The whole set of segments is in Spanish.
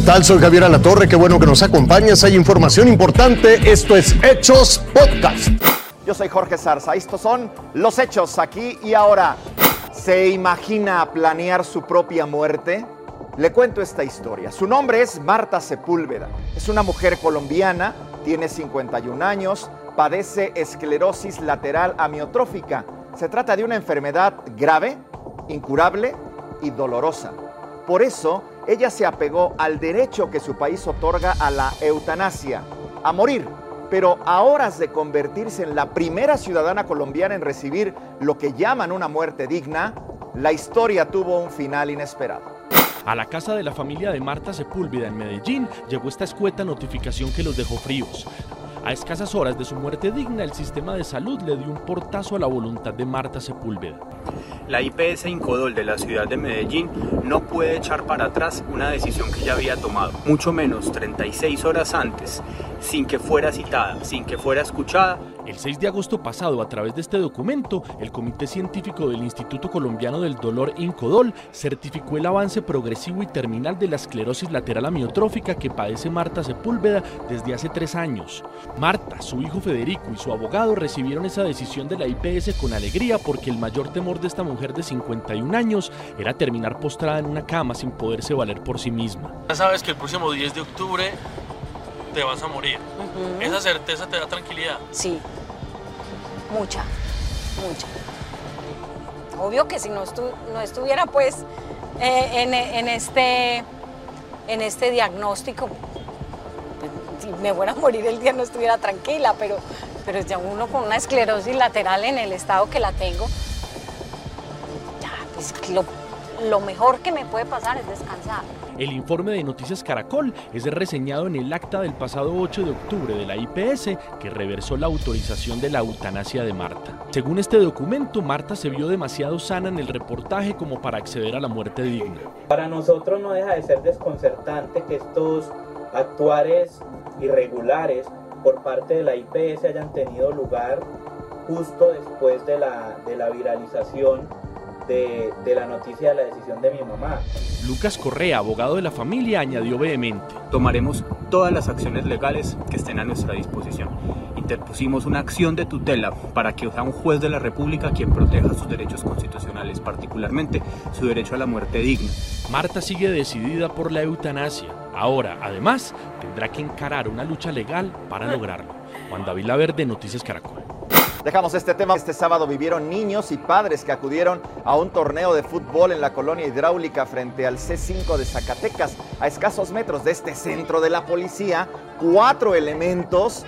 tal? Soy Javier Alatorre, qué bueno que nos acompañas. Hay información importante. Esto es Hechos Podcast. Yo soy Jorge Zarza. Estos son los hechos aquí y ahora. ¿Se imagina planear su propia muerte? Le cuento esta historia. Su nombre es Marta Sepúlveda. Es una mujer colombiana, tiene 51 años, padece esclerosis lateral amiotrófica. Se trata de una enfermedad grave, incurable y dolorosa. Por eso, ella se apegó al derecho que su país otorga a la eutanasia, a morir. Pero a horas de convertirse en la primera ciudadana colombiana en recibir lo que llaman una muerte digna, la historia tuvo un final inesperado. A la casa de la familia de Marta Sepúlveda en Medellín llegó esta escueta notificación que los dejó fríos. A escasas horas de su muerte digna, el sistema de salud le dio un portazo a la voluntad de Marta Sepúlveda. La IPS Incodol de la ciudad de Medellín no puede echar para atrás una decisión que ya había tomado, mucho menos 36 horas antes, sin que fuera citada, sin que fuera escuchada el 6 de agosto pasado, a través de este documento, el Comité Científico del Instituto Colombiano del Dolor Incodol certificó el avance progresivo y terminal de la esclerosis lateral amiotrófica que padece Marta Sepúlveda desde hace tres años. Marta, su hijo Federico y su abogado recibieron esa decisión de la IPS con alegría porque el mayor temor de esta mujer de 51 años era terminar postrada en una cama sin poderse valer por sí misma. Ya sabes que el próximo 10 de octubre te vas a morir. ¿Esa certeza te da tranquilidad? Sí, mucha, mucha. Obvio que si no, no estuviera pues eh, en, este, en este diagnóstico, pues, si me fuera a morir el día no estuviera tranquila, pero, pero ya uno con una esclerosis lateral en el estado que la tengo, pues lo, lo mejor que me puede pasar es descansar. El informe de Noticias Caracol es reseñado en el acta del pasado 8 de octubre de la IPS que reversó la autorización de la eutanasia de Marta. Según este documento, Marta se vio demasiado sana en el reportaje como para acceder a la muerte digna. Para nosotros no deja de ser desconcertante que estos actuares irregulares por parte de la IPS hayan tenido lugar justo después de la, de la viralización de, la noticia de la decisión de mi mamá. Lucas Correa, abogado de la familia, añadió vehemente. Tomaremos todas las acciones legales que estén a nuestra disposición. Interpusimos una acción de tutela para que sea un juez de la República quien proteja sus derechos constitucionales, particularmente su derecho a la muerte digna. Marta sigue decidida por la eutanasia. Ahora, además, tendrá que encarar una lucha legal para lograrlo. Juan David Laverde, Noticias Caracol. Dejamos este tema. Este sábado vivieron niños y padres que acudieron a un torneo de fútbol en la colonia hidráulica frente al C5 de Zacatecas, a escasos metros de este centro de la policía. Cuatro elementos,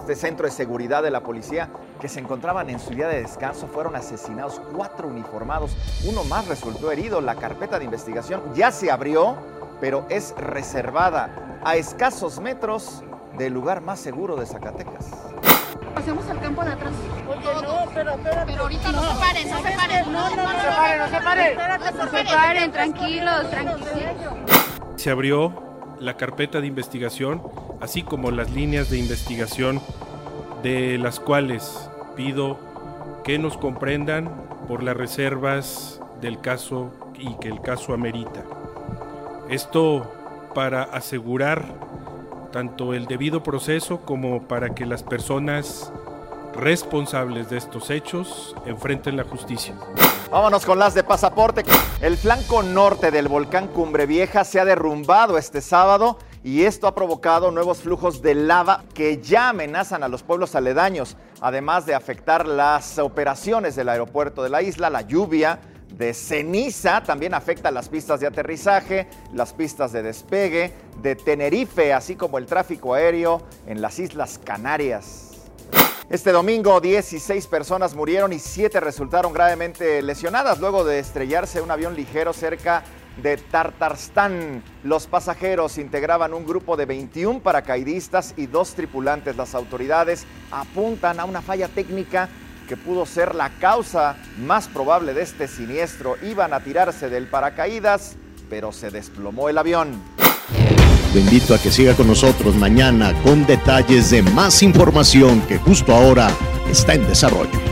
este centro de seguridad de la policía, que se encontraban en su día de descanso, fueron asesinados. Cuatro uniformados, uno más resultó herido. La carpeta de investigación ya se abrió, pero es reservada a escasos metros del lugar más seguro de Zacatecas. Pasemos al campo de atrás. Oye, no, pero espérate. Pero ahorita no, se paren, no se paren. No, no, no, no se paren, no se paren. Espérate, no se paren, tranquilos, tranquilos. Se abrió la carpeta de investigación, así como las líneas de investigación de las cuales pido que nos comprendan por las reservas del caso y que el caso amerita. Esto para asegurar tanto el debido proceso como para que las personas responsables de estos hechos enfrenten la justicia. Vámonos con las de pasaporte. El flanco norte del volcán Cumbre Vieja se ha derrumbado este sábado y esto ha provocado nuevos flujos de lava que ya amenazan a los pueblos aledaños, además de afectar las operaciones del aeropuerto de la isla, la lluvia de ceniza también afecta las pistas de aterrizaje, las pistas de despegue de Tenerife, así como el tráfico aéreo en las Islas Canarias. Este domingo 16 personas murieron y 7 resultaron gravemente lesionadas luego de estrellarse un avión ligero cerca de Tartarstán. Los pasajeros integraban un grupo de 21 paracaidistas y dos tripulantes. Las autoridades apuntan a una falla técnica que pudo ser la causa más probable de este siniestro. Iban a tirarse del paracaídas, pero se desplomó el avión. Lo invito a que siga con nosotros mañana con detalles de más información que justo ahora está en desarrollo.